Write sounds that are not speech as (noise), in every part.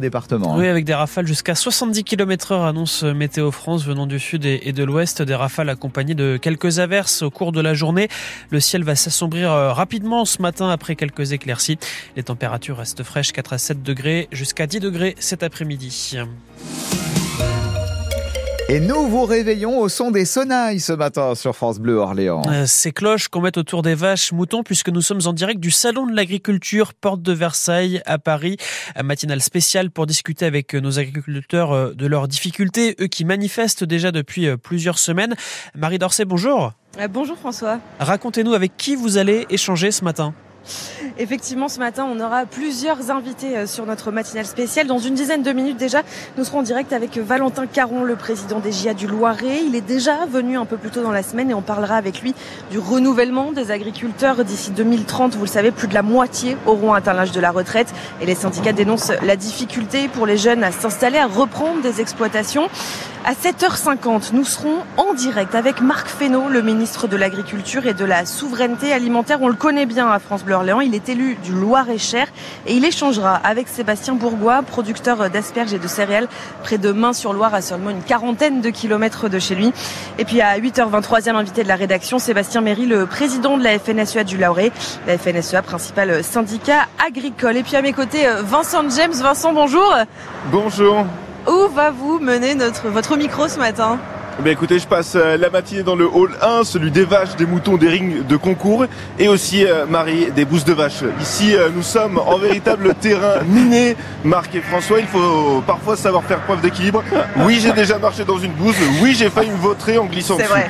département. Oui, avec des rafales jusqu'à 70 km heure, annonce Météo France venant du sud et de l'ouest. Des rafales accompagnées de quelques averses au cours de la journée. Le ciel va s'assombrir euh, rapidement ce matin après quelques éclaircies. Les températures restent fraîches, 4 à 7 degrés jusqu'à 10 degrés cet après-midi. Et nous vous réveillons au son des sonnailles ce matin sur France Bleu Orléans. Euh, ces cloches qu'on met autour des vaches moutons puisque nous sommes en direct du Salon de l'Agriculture, porte de Versailles à Paris. Un matinal spécial pour discuter avec nos agriculteurs euh, de leurs difficultés, eux qui manifestent déjà depuis euh, plusieurs semaines. Marie Dorset, bonjour. Bonjour François. Racontez-nous avec qui vous allez échanger ce matin. Effectivement, ce matin, on aura plusieurs invités euh, sur notre matinale spéciale. Dans une dizaine de minutes déjà, nous serons en direct avec Valentin Caron, le président des GIA du Loiret. Il est déjà venu un peu plus tôt dans la semaine et on parlera avec lui du renouvellement des agriculteurs d'ici 2030. Vous le savez, plus de la moitié auront atteint l'âge de la retraite et les syndicats dénoncent la difficulté pour les jeunes à s'installer, à reprendre des exploitations. À 7h50, nous serons en direct avec Marc Fesneau, le ministre de l'Agriculture et de la Souveraineté Alimentaire. On le connaît bien à France Bleu Orléans. Il est élu du Loir-et-Cher et il échangera avec Sébastien Bourgois, producteur d'asperges et de céréales près de Main-sur-Loire à seulement une quarantaine de kilomètres de chez lui. Et puis à 8h23e invité de la rédaction, Sébastien Méry, le président de la FNSEA du Lauré, la FNSEA principal syndicat agricole. Et puis à mes côtés, Vincent James. Vincent, bonjour. Bonjour. Où va vous mener votre micro ce matin? Ben écoutez, je passe euh, la matinée dans le hall 1, celui des vaches, des moutons, des rings de concours, et aussi euh, Marie, des bousses de vaches. Ici, euh, nous sommes en véritable (laughs) terrain miné. Marc et François, il faut parfois savoir faire preuve d'équilibre. Oui, j'ai déjà marché dans une bouse. Oui, j'ai failli me vautrer en glissant dessus. Vrai.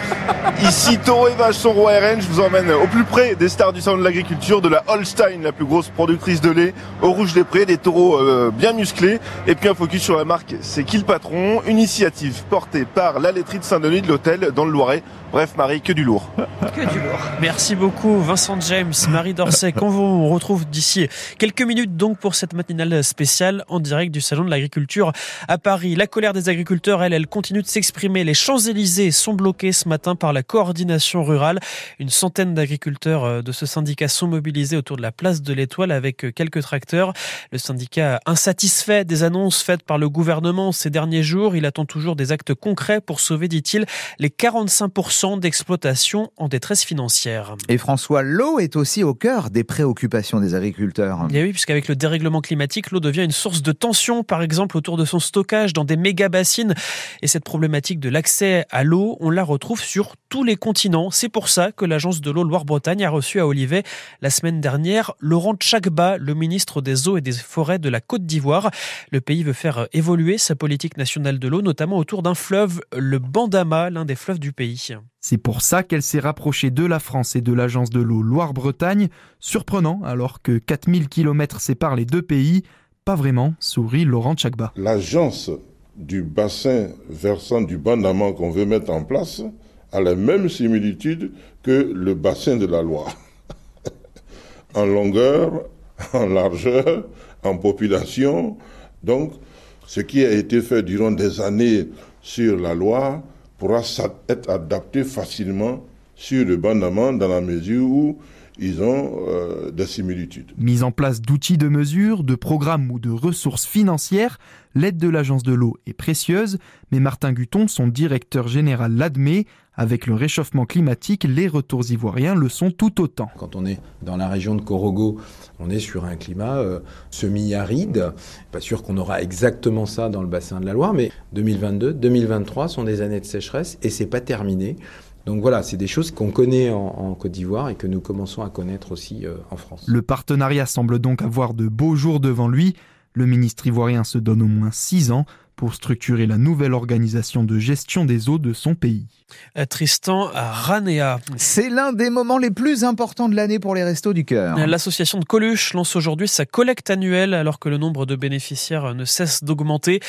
Ici, taureau et vaches sont roi RN. Je vous emmène au plus près des stars du salon de l'agriculture, de la Holstein, la plus grosse productrice de lait, au Rouge des Prés, des taureaux bien musclés, et puis un focus sur la marque C'est qui le patron Une initiative portée par la laiterie de Saint-Denis de l'hôtel dans le Loiret. Bref, Marie, que du lourd. Que du lourd. Merci beaucoup, Vincent James, Marie Dorset, (laughs) qu'on vous retrouve d'ici quelques minutes donc pour cette matinale spéciale en direct du Salon de l'Agriculture à Paris. La colère des agriculteurs, elle, elle continue de s'exprimer. Les Champs-Élysées sont bloqués ce matin par la coordination rurale. Une centaine d'agriculteurs euh, de ce syndicat sont mobilisés autour de la place de l'Étoile avec euh, quelques tracteurs. Le syndicat insatisfait des annonces faites par le gouvernement ces derniers jours, il attend toujours des actes concrets pour sauver, dit-il, les 45% d'exploitation en détresse financière. Et François, l'eau est aussi au cœur des préoccupations des agriculteurs. Et oui, puisqu'avec le dérèglement climatique, l'eau devient une source de tension, par exemple autour de son stockage dans des méga bassines. Et cette problématique de l'accès à l'eau, on la retrouve sur tous les continents. C'est pour ça que l'agence de l'eau Loire-Bretagne a reçu à Olivet la semaine dernière Laurent Tchagba, le ministre des eaux et des forêts de la Côte d'Ivoire. Le pays veut faire évoluer sa politique nationale de l'eau, notamment autour d'un fleuve, le Bandama, l'un des fleuves du pays. C'est pour ça qu'elle s'est rapprochée de la France et de l'agence de l'eau Loire-Bretagne. Surprenant alors que 4000 km séparent les deux pays. Pas vraiment, sourit Laurent Tchagba. L'agence du bassin versant du Bandama qu'on veut mettre en place a la même similitude que le bassin de la Loire. (laughs) en longueur, en largeur, en population. Donc, ce qui a été fait durant des années sur la Loire pourra être adapté facilement sur le Bandama dans la mesure où ils ont euh, des similitudes. Mise en place d'outils de mesure, de programmes ou de ressources financières, l'aide de l'agence de l'eau est précieuse, mais Martin Guton, son directeur général, l'admet. Avec le réchauffement climatique, les retours ivoiriens le sont tout autant. Quand on est dans la région de Corogo, on est sur un climat euh, semi-aride. Pas sûr qu'on aura exactement ça dans le bassin de la Loire, mais 2022, 2023 sont des années de sécheresse et c'est pas terminé. Donc voilà, c'est des choses qu'on connaît en, Côte d'Ivoire et que nous commençons à connaître aussi euh, en France. Le partenariat semble donc avoir de beaux jours devant lui. Le ministre ivoirien se donne au moins six ans pour structurer la nouvelle organisation de gestion des eaux de son pays. Euh, Tristan Ranea. C'est l'un des moments les plus importants de l'année pour les restos du cœur. L'association de Coluche lance aujourd'hui sa collecte annuelle alors que le nombre de bénéficiaires ne cesse d'augmenter.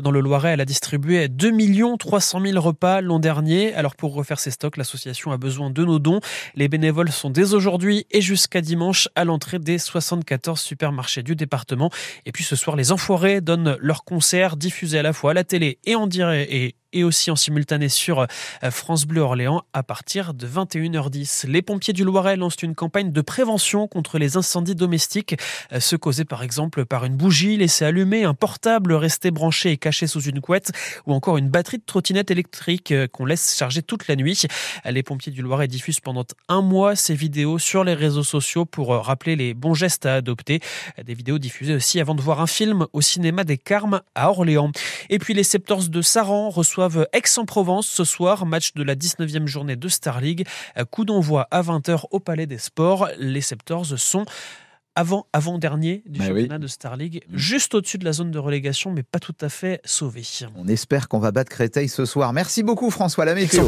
Dans le Loiret, elle a distribué 2 300 000 repas l'an dernier. Alors pour refaire ses stocks, l'association a besoin de nos dons. Les bénévoles sont dès aujourd'hui et jusqu'à dimanche à l'entrée des 74 supermarchés du département. Et puis ce soir, les Enfoirés donnent leur concert diffusé à la fois la télé et en direct et et aussi en simultané sur France Bleu Orléans à partir de 21h10. Les pompiers du Loiret lancent une campagne de prévention contre les incendies domestiques, ceux causés par exemple par une bougie laissée allumée, un portable resté branché et caché sous une couette ou encore une batterie de trottinette électrique qu'on laisse charger toute la nuit. Les pompiers du Loiret diffusent pendant un mois ces vidéos sur les réseaux sociaux pour rappeler les bons gestes à adopter. Des vidéos diffusées aussi avant de voir un film au cinéma des Carmes à Orléans. Et puis les Septors de Saran reçoivent Aix-en-Provence ce soir, match de la 19e journée de Star League. Coup d'envoi à 20h au Palais des Sports. Les Septors sont avant, avant-dernier du bah championnat de Star League, mm. juste au-dessus de la zone de relégation, mais pas tout à fait sauvé. On espère qu'on va battre Créteil ce soir. Merci beaucoup François, la météo.